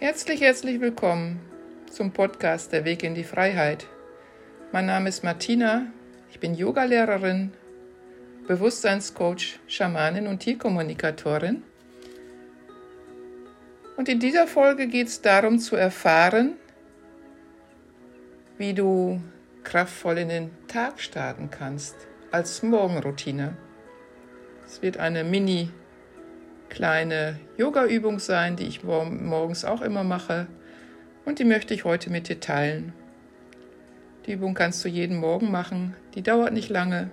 Herzlich, herzlich willkommen zum Podcast Der Weg in die Freiheit. Mein Name ist Martina, ich bin Yogalehrerin, Bewusstseinscoach, Schamanin und Tierkommunikatorin. Und in dieser Folge geht es darum zu erfahren, wie du kraftvoll in den Tag starten kannst als Morgenroutine. Es wird eine mini kleine Yoga-Übung sein, die ich morgens auch immer mache und die möchte ich heute mit dir teilen. Die Übung kannst du jeden Morgen machen, die dauert nicht lange.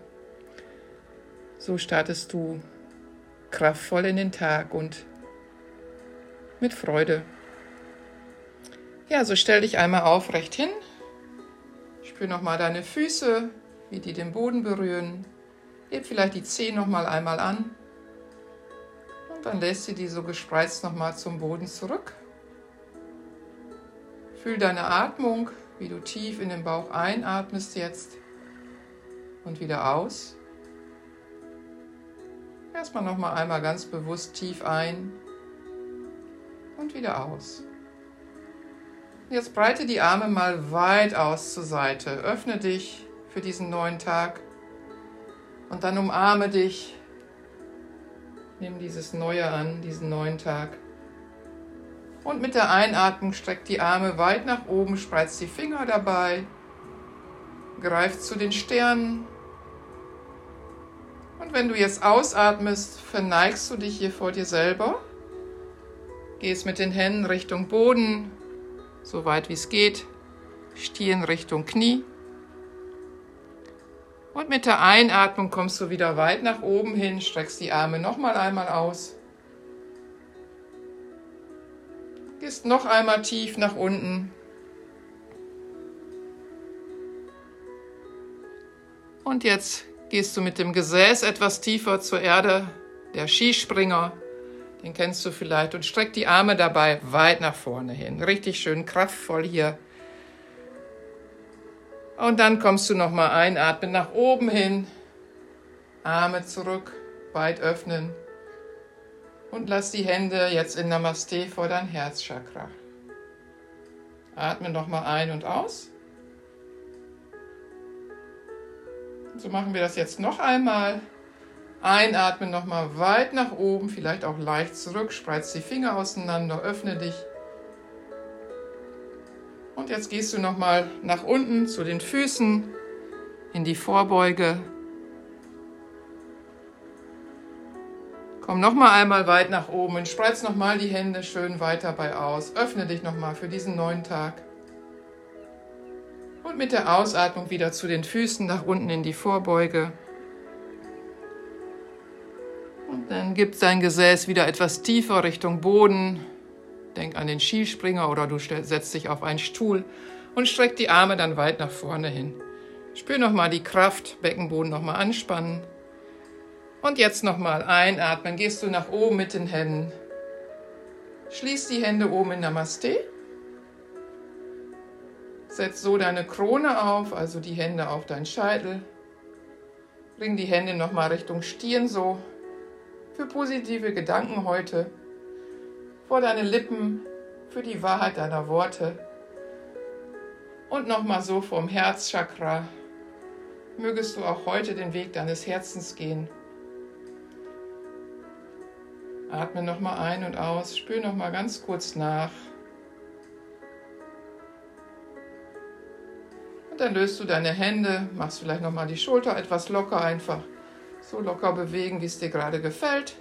So startest du kraftvoll in den Tag und mit Freude. Ja, so stell dich einmal aufrecht hin. Spür nochmal deine Füße, wie die den Boden berühren. Heb vielleicht die Zehen nochmal einmal an. Dann lässt sie die so gespreizt nochmal zum Boden zurück. Fühl deine Atmung, wie du tief in den Bauch einatmest jetzt und wieder aus. Erstmal nochmal einmal ganz bewusst tief ein und wieder aus. Jetzt breite die Arme mal weit aus zur Seite. Öffne dich für diesen neuen Tag und dann umarme dich. Nimm dieses Neue an, diesen neuen Tag. Und mit der Einatmung streck die Arme weit nach oben, spreiz die Finger dabei, greif zu den Sternen. Und wenn du jetzt ausatmest, verneigst du dich hier vor dir selber Gehst mit den Händen Richtung Boden, so weit wie es geht. Stirn Richtung Knie. Und mit der Einatmung kommst du wieder weit nach oben hin, streckst die Arme nochmal einmal aus. Gehst noch einmal tief nach unten. Und jetzt gehst du mit dem Gesäß etwas tiefer zur Erde, der Skispringer. Den kennst du vielleicht. Und streck die Arme dabei weit nach vorne hin. Richtig schön kraftvoll hier. Und dann kommst du nochmal einatmen nach oben hin. Arme zurück, weit öffnen. Und lass die Hände jetzt in Namaste vor dein Herzchakra. Atme nochmal ein und aus. So machen wir das jetzt noch einmal. Einatmen nochmal weit nach oben, vielleicht auch leicht zurück. Spreiz die Finger auseinander, öffne dich. Und jetzt gehst du nochmal nach unten zu den Füßen, in die Vorbeuge. Komm nochmal einmal weit nach oben und spreiz nochmal die Hände schön weit dabei aus. Öffne dich nochmal für diesen neuen Tag. Und mit der Ausatmung wieder zu den Füßen nach unten in die Vorbeuge. Dann gib dein Gesäß wieder etwas tiefer Richtung Boden. Denk an den Skispringer oder du setzt dich auf einen Stuhl und streck die Arme dann weit nach vorne hin. Spür nochmal die Kraft, Beckenboden nochmal anspannen. Und jetzt nochmal einatmen. Gehst du nach oben mit den Händen. Schließ die Hände oben in Namaste. Setz so deine Krone auf, also die Hände auf deinen Scheitel. Bring die Hände nochmal Richtung Stirn so für positive Gedanken heute, vor deine Lippen, für die Wahrheit deiner Worte und nochmal so vom Herzchakra. Mögest du auch heute den Weg deines Herzens gehen. Atme nochmal ein und aus, spür nochmal ganz kurz nach. Und dann löst du deine Hände, machst vielleicht nochmal die Schulter etwas locker einfach so locker bewegen, wie es dir gerade gefällt.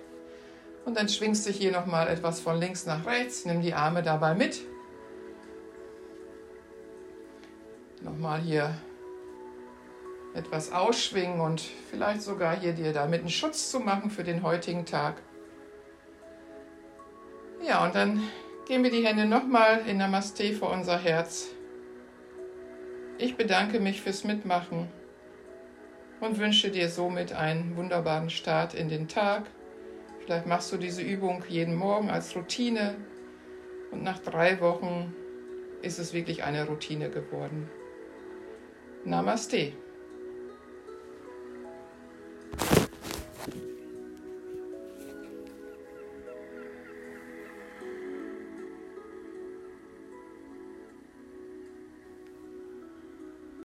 Und dann schwingst du hier nochmal etwas von links nach rechts. Nimm die Arme dabei mit. Nochmal hier etwas ausschwingen und vielleicht sogar hier dir damit einen Schutz zu machen für den heutigen Tag. Ja, und dann gehen wir die Hände nochmal in Namaste vor unser Herz. Ich bedanke mich fürs Mitmachen und wünsche dir somit einen wunderbaren Start in den Tag. Vielleicht machst du diese Übung jeden Morgen als Routine und nach drei Wochen ist es wirklich eine Routine geworden. Namaste.